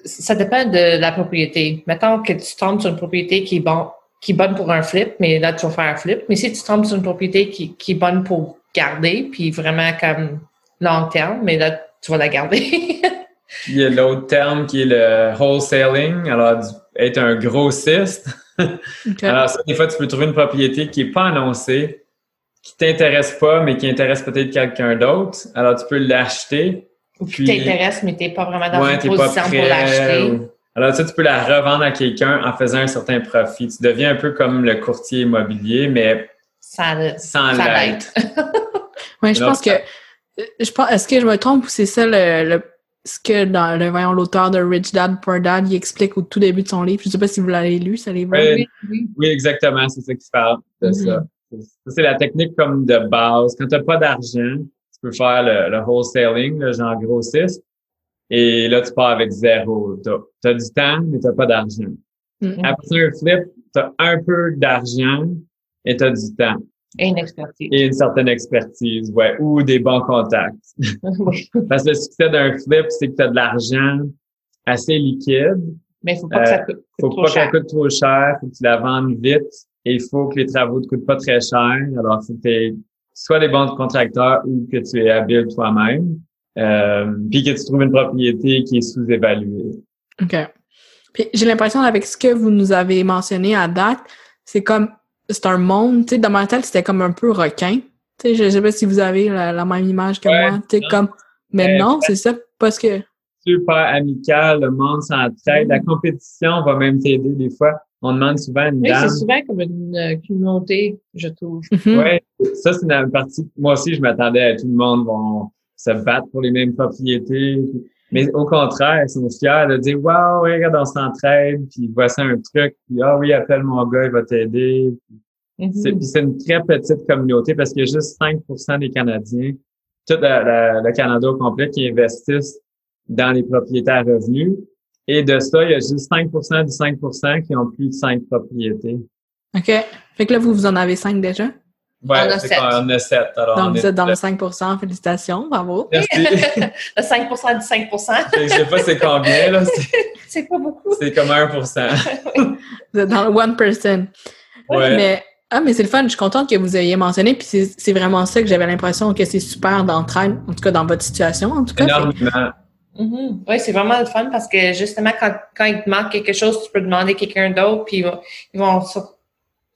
ça dépend de la propriété. Mettons que tu tombes sur une propriété qui est bon, qui est bonne pour un flip, mais là, tu vas faire un flip. Mais si tu tombes sur une propriété qui, qui est bonne pour garder, puis vraiment comme long terme, mais là, tu vas la garder. [laughs] Il y a l'autre terme qui est le wholesaling, alors être un grossiste. [laughs] Alors ça, des fois, tu peux trouver une propriété qui n'est pas annoncée, qui t'intéresse pas, mais qui intéresse peut-être quelqu'un d'autre. Alors tu peux l'acheter. Ou qui t'intéresse, mais t'es pas vraiment dans Ouais, une position pour l'acheter. ou- Alors ça, tu peux la revendre à quelqu'un en faisant un certain profit. Tu deviens un peu comme le courtier immobilier, mais Ça, sans ça l'être. [laughs] Ouais, je pense que je pense est-ce que je me trompe ou c'est ça le, le- ce que dans le voyons l'auteur de Rich Dad Poor Dad il explique au tout début de son livre? Je sais pas si vous l'avez lu, ce livre. Ouais. oui, oui. Oui, exactement, c'est ça qui parle de Mhm. ça. Ça, C'est la technique comme de base. Quand tu n'as pas d'argent, tu peux faire le, le wholesaling, le genre grossiste, et là, tu pars avec zéro. Tu as, du temps, mais tu n'as pas d'argent. Mhm. Après un flip, tu as un peu d'argent et tu as du temps Et une expertise. et une certaine expertise, ouais, ou des bons contacts. oui. [laughs] Parce que le succès d'un flip, c'est que tu as de l'argent assez liquide, Mais il faut pas que ça coûte, faut coûte pas qu'elle coûte trop cher, faut que tu la vendes vite et il faut que les travaux ne te coûtent pas très cher. Alors, faut que tu soit des bons contracteurs ou que tu es habile toi-même. Euh, puis que tu trouves une propriété qui est sous-évaluée. OK. Puis j'ai l'impression avec ce que vous nous avez mentionné à date, c'est comme c'est un monde, tu sais, dans ma tête, c'était comme un peu requin. Tu sais, je sais pas si vous avez la, la même image que Ouais, moi. Tu sais, comme mais Euh, non, c'est ça parce que Super amical, le monde s'entraide. La compétition va même t'aider des fois. On demande souvent une Oui, c'est souvent comme une euh, communauté, je trouve. Mhm. Ouais, ça, c'est une partie. Moi aussi, je m'attendais à tout le monde vont se battre pour les mêmes propriétés. Mais au contraire, ils sont fiers de dire Waouh, regarde, on s'entraide, puis voici un truc, puis ah oui, appelle mon gars, il va t'aider. Mhm. C'est, puis c'est une très petite communauté parce qu'il y a juste 5% des Canadiens, tout la- la- le Canada au complet, qui investissent dans les propriétés à revenus. Et de ça, il y a juste 5% du 5% qui ont plus de 5 propriétés. OK. Fait que là, vous, vous en avez cinq déjà? Ouais, On a c'est sept. en a 7. Alors, Donc, on vous est- êtes dans le 5% Félicitations, bravo. Merci. [laughs] Le 5% du 5 Je sais pas c'est combien, là. C'est- [laughs] c'est pas beaucoup. C'est comme 1 [laughs] Vous êtes dans le 1%. Ouais. Mais, ah, mais c'est le fun. Je suis contente que vous ayez mentionné. Puis c'est c'est vraiment ça que j'avais l'impression que c'est super d'entraide, en tout cas dans votre situation, en tout cas. Énormément. Mhm. Oui, c'est vraiment le fun parce que justement, quand, quand il te manque quelque chose, tu peux demander à quelqu'un d'autre, puis ils vont, ils vont sur-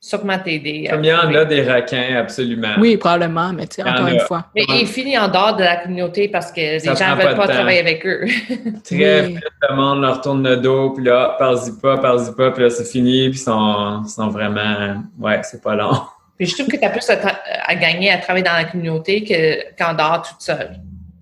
sûrement t'aider. à Comme il y en a des requins, absolument. Oui, probablement, mais tu sais, encore une fois. Mais il finit en dehors de la communauté parce que les gens ne veulent pas travailler avec eux. [laughs] Très Oui. vite, le monde leur tourne le dos, puis là, parle-y pas, parle-y pas, puis là, c'est fini, puis ils sont, ils sont vraiment... Ouais, c'est pas long. [laughs] Puis je trouve que tu as plus à, gagner à travailler dans la communauté que- qu'en dehors toute seule.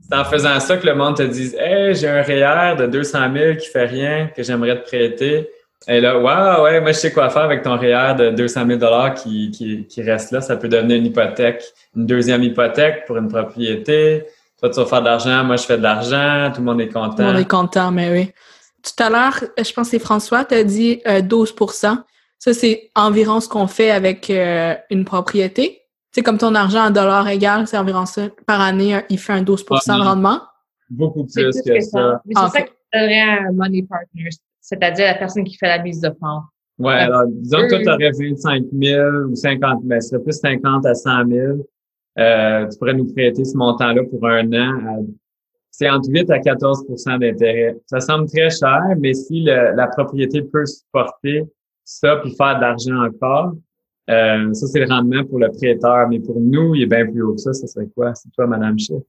C'est en faisant ça que le monde te dise « Hey, j'ai un REER de 200 000 qui fait rien, que j'aimerais te prêter. » Et là, « Wow, ouais, moi, je sais quoi faire avec ton REER de 200 000 qui, qui, qui reste là. Ça peut devenir une hypothèque, une deuxième hypothèque pour une propriété. Toi, tu vas faire de l'argent, moi, je fais de l'argent. Tout le monde est Tout le content. monde est content, mais oui. Tout à l'heure, je pense que c'est François, tu as dit euh, 12% Ça, c'est environ ce qu'on fait avec euh, une propriété. C'est comme ton argent en dollars égal, c'est environ ça. Par année, euh, il fait un 12% de rendement. Beaucoup plus plus que ça. Mais c'est Ah, ça que donnerais à un money partner, c'est-à-dire la personne qui fait la mise de fonds. Ouais, Ouais. alors disons que toi, Euh. tu aurais 25 000 ou 50 000, ce serait plus 50 à 100 000. Euh, tu pourrais nous prêter ce montant-là pour un an. à- C'est entre 8 à 14% d'intérêt. Ça semble très cher, mais si le- la propriété peut supporter ça puis faire de l'argent encore, euh, ça, c'est le rendement pour le prêteur. Mais pour nous, il est bien plus haut que ça. Ça serait quoi? C'est toi, Madame Chef?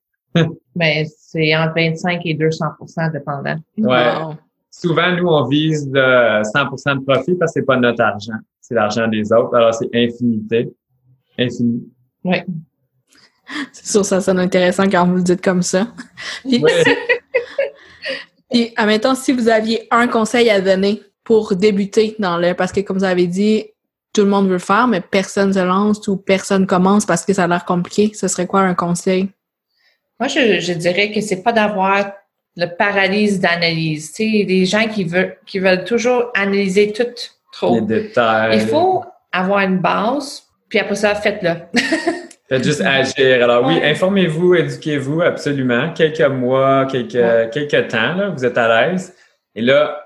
Mais [laughs] c'est entre 25 et 200% dépendant. Ouais. Wow. Souvent, nous, on vise de 100 de profit parce que c'est pas notre argent. C'est l'argent des autres. Alors, c'est infinité. Infini. Ouais. C'est sûr, ça sonne intéressant quand vous le dites comme ça. Puis, Ouais. [laughs] puis admettons, si vous aviez un conseil à donner pour débuter dans le... Parce que comme vous avez dit, tout le monde veut le faire, mais personne se lance ou personne commence parce que ça a l'air compliqué. Ce serait quoi un conseil? Moi, je, je dirais que c'est pas d'avoir le paralyse d'analyse. Tu sais, des gens qui veulent, qui veulent toujours analyser tout trop. Les détails. Il faut avoir une base, puis après ça, faites-le. [laughs] Faites juste agir. Alors oui, informez-vous, éduquez-vous, absolument. Quelques mois, quelques, Ouais. quelques temps, là, vous êtes à l'aise. Et là,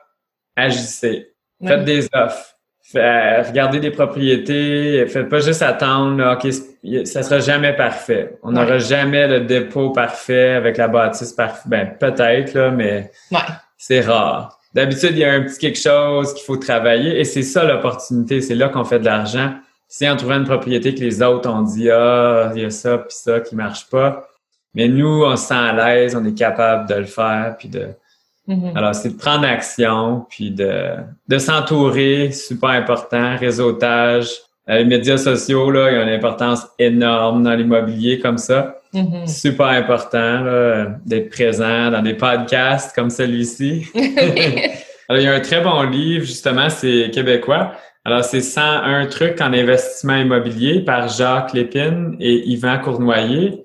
agissez. Faites Ouais. des offres. Fait- regardez des propriétés. Faites pas juste attendre. là, OK, c'est- ça sera jamais parfait. On Ouais. n'aura jamais le dépôt parfait avec la bâtisse parfaite. Ben, peut-être, là, mais Ouais. c'est rare. D'habitude, il y a un petit quelque chose qu'il faut travailler et c'est ça l'opportunité. C'est là qu'on fait de l'argent. Si on trouvait une propriété que les autres ont dit ah il y a ça puis ça qui marche pas, mais nous on se sent à l'aise, on est capable de le faire puis de Mhm. alors c'est de prendre action puis de de s'entourer super important réseautage Euh, les médias sociaux là ils ont une importance énorme dans l'immobilier comme ça Mhm. super important là, d'être présent dans des podcasts comme celui-ci [laughs] [laughs] alors, il y a un très bon livre, justement, c'est québécois. Alors, c'est 101 trucs en investissement immobilier par Jacques Lépine et Yvan Cournoyer.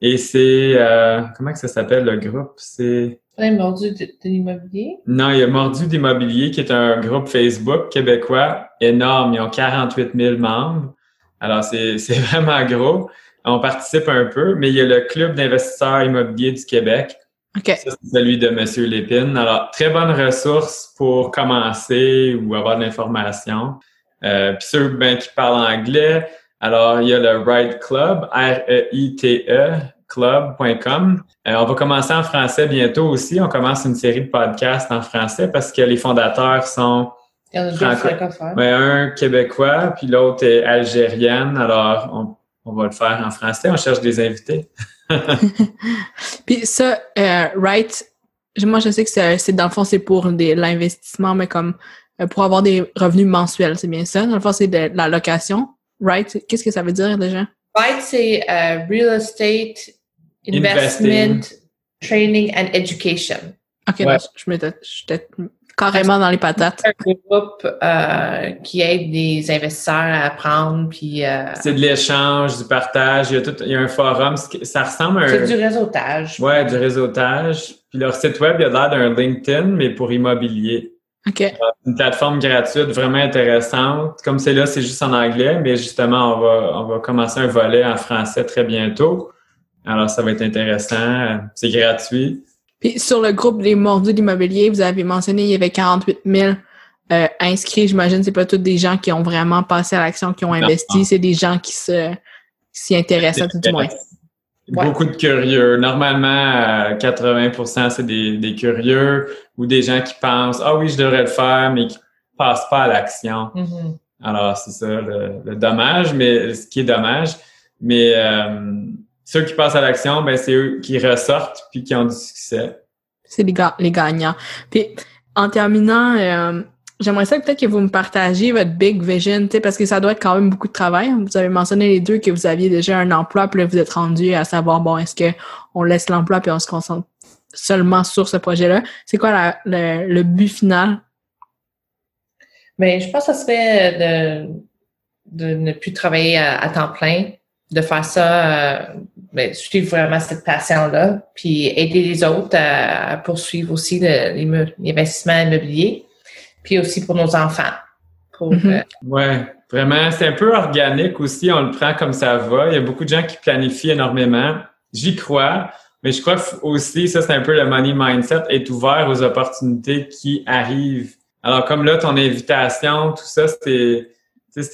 Et c'est, euh, comment que ça s'appelle le groupe? C'est, Les mordus de, de l'immobilier. non, il y a Mordu d'immobilier qui est un groupe Facebook québécois énorme. Ils ont 48 000 membres. Alors, c'est, [laughs] c'est vraiment gros. On participe un peu, mais il y a le Club d'investisseurs immobiliers du Québec. OK. Ça, c'est celui de Monsieur Lépine. Alors, très bonne ressource pour commencer ou avoir de l'information. Euh, Puis ceux ben, qui parlent anglais, alors il y a le Ride Club, R-E-I-T-E, club.com. Euh, on va commencer en français bientôt aussi. On commence une série de podcasts en français parce que les fondateurs sont Il y en a deux Franco- francophones. un québécois, puis l'autre est algérienne. Alors, on, on va le faire en français. On cherche des invités. [laughs] Puis ça, euh, right, moi je sais que c'est dans le fond c'est pour des- l'investissement, mais comme euh, pour avoir des revenus mensuels, c'est bien ça. Dans le fond, c'est de la location. Right? Qu'est-ce que ça veut dire déjà? Right, c'est euh, Real Estate Investment Investing. Training and Education. OK, Ouais. non, je j'étais carrément dans les patates. un groupe euh, qui aide les investisseurs à apprendre, puis euh, C'est de l'échange, du partage. Il y a, tout, il y a un forum. Ça ressemble à un. c'est du réseautage. Ouais, du réseautage. Puis leur site web, il a l'air d'un LinkedIn, mais pour immobilier. OK. Une plateforme gratuite vraiment intéressante. Comme c'est là, c'est juste en anglais, mais justement, on va, on va commencer un volet en français très bientôt. Alors, ça va être intéressant. C'est gratuit. Puis sur le groupe des mordus d'immobilier, vous avez mentionné il y avait 48 000 euh, inscrits. J'imagine que c'est pas tous des gens qui ont vraiment passé à l'action, qui ont investi. C'est des gens qui se s'y intéressent à tout du moins. Ouais. Beaucoup de curieux. Normalement, euh, 80% c'est des, des curieux ou des gens qui pensent Ah oui, je devrais le faire, mais qui passent pas à l'action. Mhm. Alors, c'est ça le, dommage, mais ce qui est dommage. Mais euh, ceux qui passent à l'action, ben c'est eux qui ressortent puis qui ont du succès. C'est les, les gagnants. Puis, en terminant, euh, j'aimerais ça peut-être que vous me partagiez votre big vision, parce que ça doit être quand même beaucoup de travail. Vous avez mentionné les deux que vous aviez déjà un emploi, puis là, vous êtes rendu à savoir, bon, est-ce que on laisse l'emploi puis on se concentre seulement sur ce projet-là? C'est quoi le, but final? Bien, je pense que ça serait de, de ne plus travailler à, temps plein, de faire ça, euh, ben, suivre vraiment cette passion-là, puis aider les autres à, poursuivre aussi l'investissement immobilier, puis aussi pour nos enfants. Pour, mm-hmm. euh, ouais, vraiment, c'est un peu organique aussi, on le prend comme ça va. Il y a beaucoup de gens qui planifient énormément. J'y crois. Mais je crois aussi, ça c'est un peu le money mindset, être ouvert aux opportunités qui arrivent. Alors comme là, ton invitation, tout ça, c'était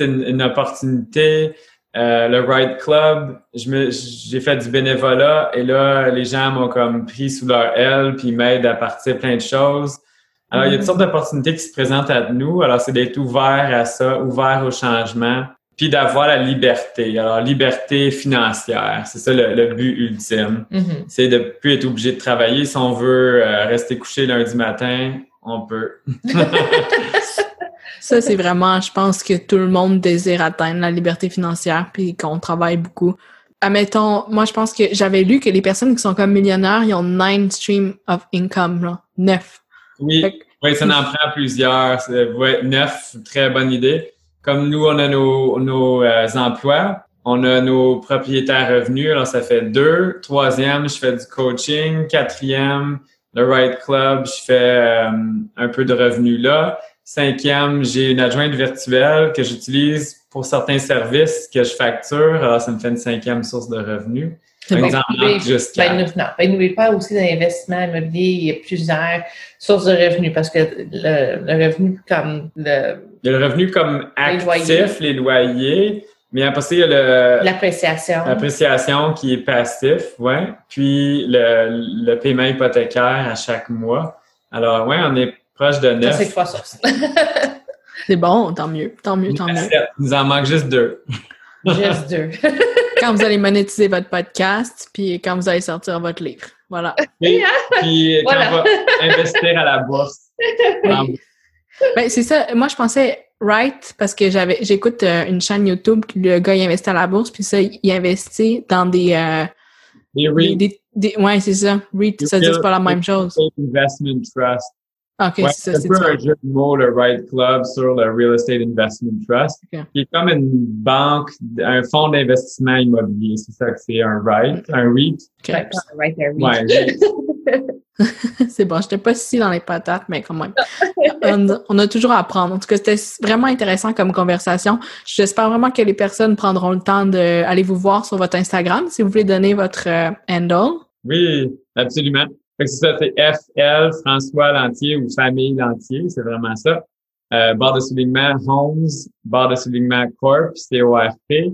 une, une opportunité. Euh, le Ride Club, j'ai fait du bénévolat et là, les gens m'ont comme pris sous leur aile puis ils m'aident à partir plein de choses. Alors, il y a toutes sortes d'opportunités qui se présentent à nous. Alors, c'est d'être ouvert à ça, ouvert au changement puis d'avoir la liberté. Alors, liberté financière, c'est ça le, but ultime. Mm-hmm. C'est de plus être obligé de travailler. Si on veut euh, rester couché lundi matin, on peut. [laughs] ça, c'est vraiment, je pense que tout le monde désire atteindre la liberté financière, puis qu'on travaille beaucoup. Admettons, moi, je pense que j'avais lu que les personnes qui sont comme millionnaires, ils ont nine streams of income, là. neuf. Oui, oui, ça en prend plusieurs. Ouais, neuf, très bonne idée comme nous, on a nos, nos euh, emplois, on a nos propriétaires revenus, alors ça fait deux. Troisième, je fais du coaching. Quatrième, le Right Club, je fais euh, un peu de revenus là. Cinquième, j'ai une adjointe virtuelle que j'utilise pour certains services que je facture. Alors, ça me fait une cinquième source de revenus. Par exemple, juste ben, non, ben, n'oubliez pas aussi l'investissement immobilier, il y a plusieurs sources de revenus parce que le, revenu comme le... Il y a le revenu comme actif, les loyers, mais après ça, il y a le... L'appréciation. L'appréciation qui est passif, ouais. Puis le, le paiement hypothécaire à chaque mois. Alors, ouais, on est proche de neuf. Ça, c'est trois sources. [laughs] c'est bon, tant mieux, tant mieux, tant mieux. Il nous en manque juste deux. juste deux [laughs] quand vous allez monétiser votre podcast, puis quand vous allez sortir votre livre. Voilà. puis quand on va investir à la bourse. [laughs] ben, c'est ça. Moi, je pensais Right parce que j'avais j'écoute euh, une chaîne YouTube, le gars il investit à la bourse, puis ça, il investit dans des. Euh, des, REIT. ouais, c'est ça. REIT, ça dit pas la même chose. Investment Trust. OK, c'est ça. C'est un peu un jeu de mots, le Right Club, sur le Real Estate Investment Trust, qui est comme une banque, un fonds d'investissement immobilier. C'est ça que c'est un Right, un REIT. Okay. Right there, Ouais, c'est [laughs] [laughs] bon, je n'étais pas si dans les patates, mais quand même. on, a toujours à apprendre. En tout cas, c'était vraiment intéressant comme conversation. J'espère vraiment que les personnes prendront le temps d'aller vous voir sur votre Instagram, si vous voulez donner votre euh, handle. Oui, absolument. Fait que c'est ça, c'est FL, François Lantier ou Famille Lantier, c'est vraiment ça. Euh, barre de soulignement Homes, barre de soulignement Corp, C-O-R-P.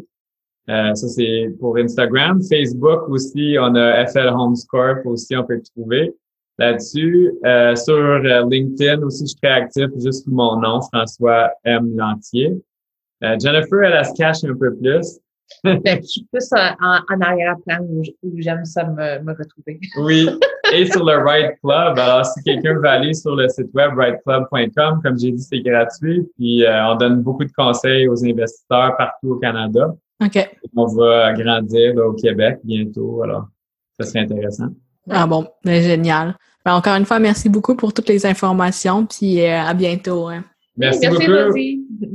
Euh, ça, c'est pour Instagram. Facebook aussi, on a FL Homes Corp aussi, on peut le trouver là-dessus. Euh, sur euh, LinkedIn aussi, je suis très actif juste sous mon nom, François M. Lantier. Euh, Jennifer, elle, elle se cache un peu plus. je suis plus en, arrière-plan où, j'aime ça me, me, retrouver. oui, [laughs] et sur le Right Club. Alors, si quelqu'un veut aller sur le site web rightclub.com, comme j'ai dit, c'est gratuit. Puis, euh, on donne beaucoup de conseils aux investisseurs partout au Canada. OK. On va grandir au Québec bientôt. Alors, ça serait intéressant. Ah bon, ben, génial. Ben, encore une fois, merci beaucoup pour toutes les informations. Puis, euh, à bientôt. Hein. Merci, merci beaucoup.